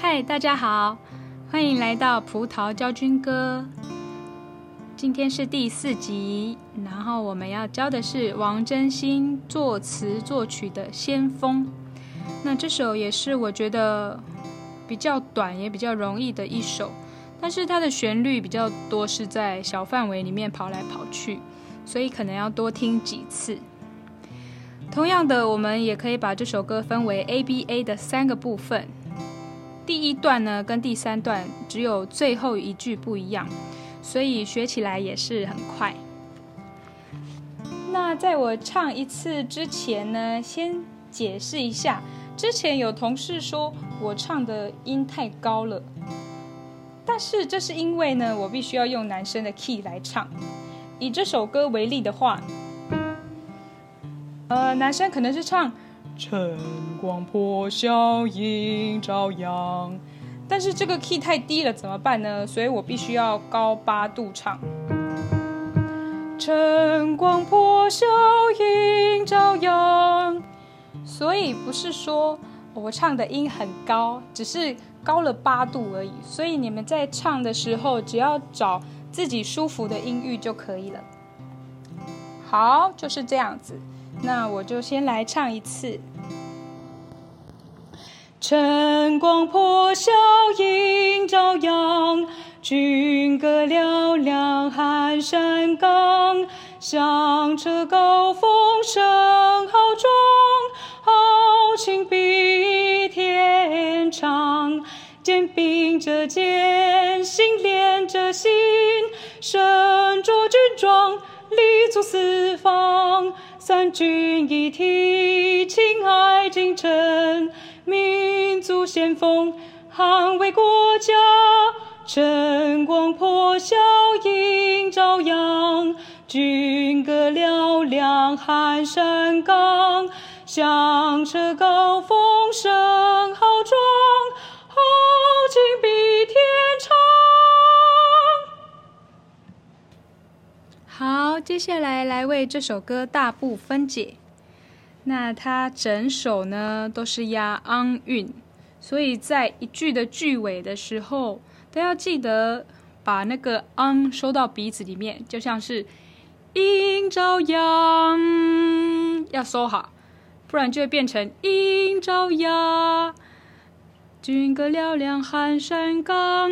嗨，大家好，欢迎来到葡萄教军歌。今天是第四集，然后我们要教的是王真心作词作曲的《先锋》。那这首也是我觉得比较短也比较容易的一首，但是它的旋律比较多，是在小范围里面跑来跑去，所以可能要多听几次。同样的，我们也可以把这首歌分为 ABA 的三个部分。第一段呢，跟第三段只有最后一句不一样。所以学起来也是很快。那在我唱一次之前呢，先解释一下。之前有同事说我唱的音太高了，但是这是因为呢，我必须要用男生的 key 来唱。以这首歌为例的话，呃，男生可能是唱“晨光破晓映朝阳”。但是这个 key 太低了，怎么办呢？所以我必须要高八度唱。晨光破晓映朝阳，所以不是说我唱的音很高，只是高了八度而已。所以你们在唱的时候，只要找自己舒服的音域就可以了。好，就是这样子。那我就先来唱一次。晨光破晓映朝阳，军歌嘹亮撼山岗。响彻高峰声浩壮，豪情比。肩并着肩，心连着心，身着军装，立足四方。三军一体，亲爱精诚。民族先锋，捍卫国家，晨光破晓映朝阳，军歌嘹亮撼山岗，响彻高峰接下来来为这首歌大步分解。那它整首呢都是押 ang 韵，所以在一句的句尾的时候，都要记得把那个 ang 收到鼻子里面，就像是映朝阳，要收好，不然就会变成映朝阳。军歌嘹亮喊山岗，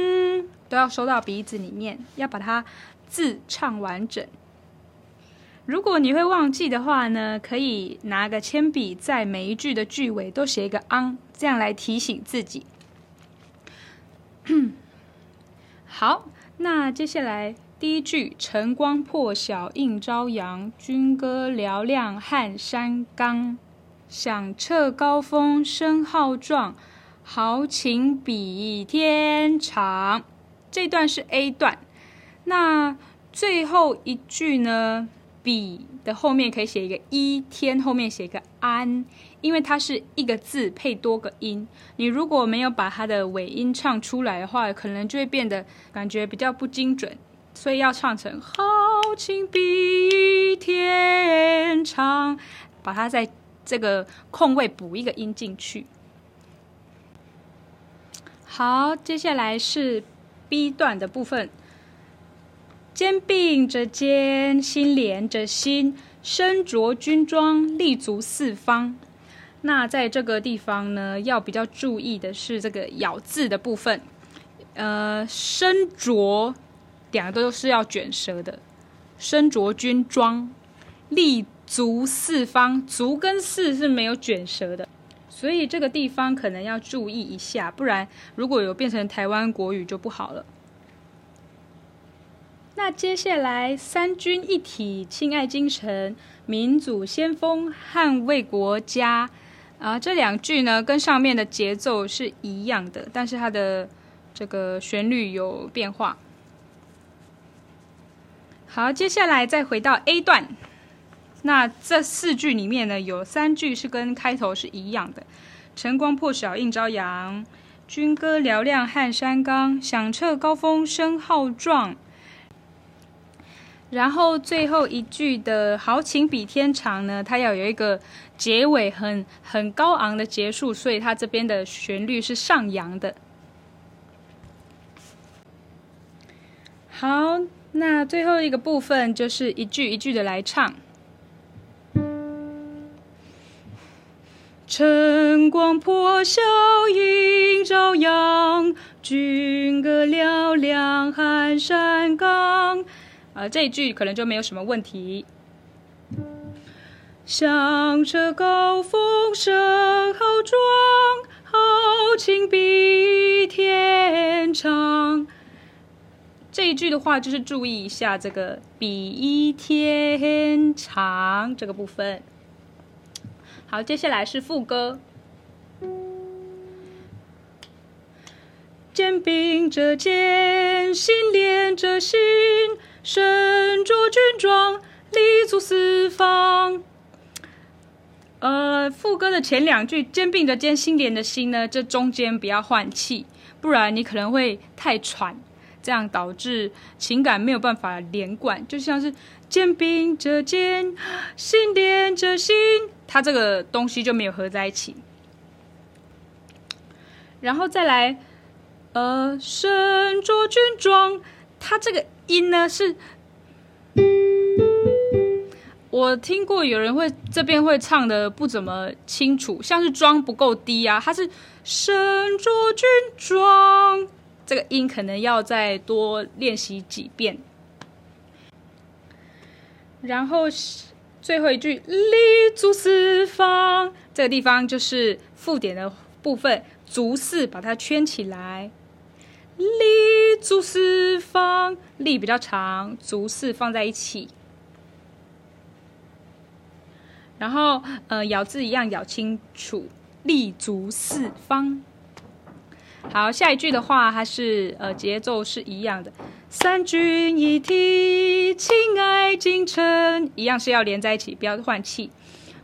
都要收到鼻子里面，要把它字唱完整。如果你会忘记的话呢，可以拿个铅笔在每一句的句尾都写一个昂这样来提醒自己。好，那接下来第一句“晨光破晓映朝阳，军歌嘹亮撼山岗，响彻高峰声浩壮，豪情比天长”。这段是 A 段，那最后一句呢？比的后面可以写一个一，天后面写一个安，因为它是一个字配多个音。你如果没有把它的尾音唱出来的话，可能就会变得感觉比较不精准，所以要唱成豪情比天长，把它在这个空位补一个音进去。好，接下来是 B 段的部分。肩并着肩，心连着心，身着军装，立足四方。那在这个地方呢，要比较注意的是这个咬字的部分。呃，身着两个都是要卷舌的。身着军装，立足四方，足跟四是没有卷舌的，所以这个地方可能要注意一下，不然如果有变成台湾国语就不好了。那接下来，三军一体，亲爱精诚，民族先锋，捍卫国家。啊，这两句呢，跟上面的节奏是一样的，但是它的这个旋律有变化。好，接下来再回到 A 段。那这四句里面呢，有三句是跟开头是一样的：晨光破晓映朝阳，军歌嘹亮撼山岗，响彻高峰声浩壮。然后最后一句的“豪情比天长”呢，它要有一个结尾很很高昂的结束，所以它这边的旋律是上扬的。好，那最后一个部分就是一句一句的来唱。晨光破晓映朝阳，军歌嘹亮撼山岗。啊，这一句可能就没有什么问题。响彻高峰声浩壮，豪情比天长。这一句的话，就是注意一下这个“比天长”这个部分。好，接下来是副歌。肩并着肩，心连着心，身着军装，立足四方。呃，副歌的前两句“肩并着肩，心连着心”呢，这中间不要换气，不然你可能会太喘，这样导致情感没有办法连贯，就像是。肩并着肩，心连着心，它这个东西就没有合在一起。然后再来，呃，身着军装，它这个音呢是，我听过有人会这边会唱的不怎么清楚，像是装不够低啊，它是身着军装，这个音可能要再多练习几遍。然后最后一句“立足四方”，这个地方就是附点的部分，“足四”把它圈起来，“立足四方”，“立”比较长，“足四”放在一起。然后呃，咬字一样咬清楚，“立足四方”。好，下一句的话，它是呃节奏是一样的。三军一体，亲爱精诚，一样是要连在一起，不要换气。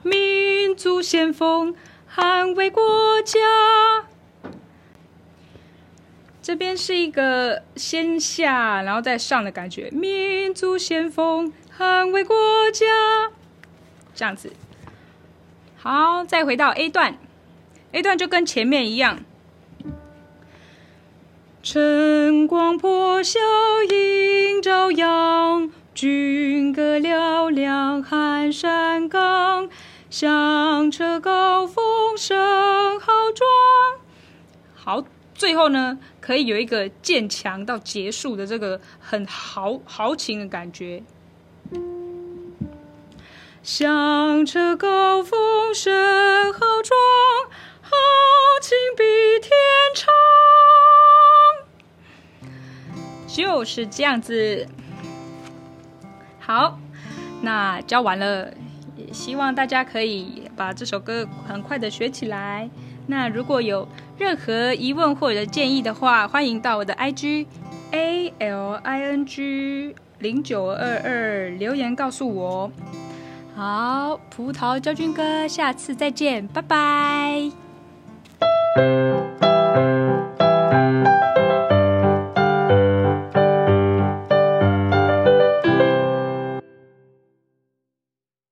民族先锋，捍卫国家。这边是一个先下，然后再上的感觉。民族先锋，捍卫国家，这样子。好，再回到 A 段，A 段就跟前面一样。晨光破晓映朝阳，军歌嘹亮撼山岗，响彻高峰声号壮。好，最后呢，可以有一个渐强到结束的这个很豪豪情的感觉。响彻高峰声浩壮，豪情比天长。就是这样子。好，那教完了，也希望大家可以把这首歌很快的学起来。那如果有任何疑问或者建议的话，欢迎到我的 IG A L I N G 零九二二留言告诉我。好，葡萄教军哥，下次再见，拜拜。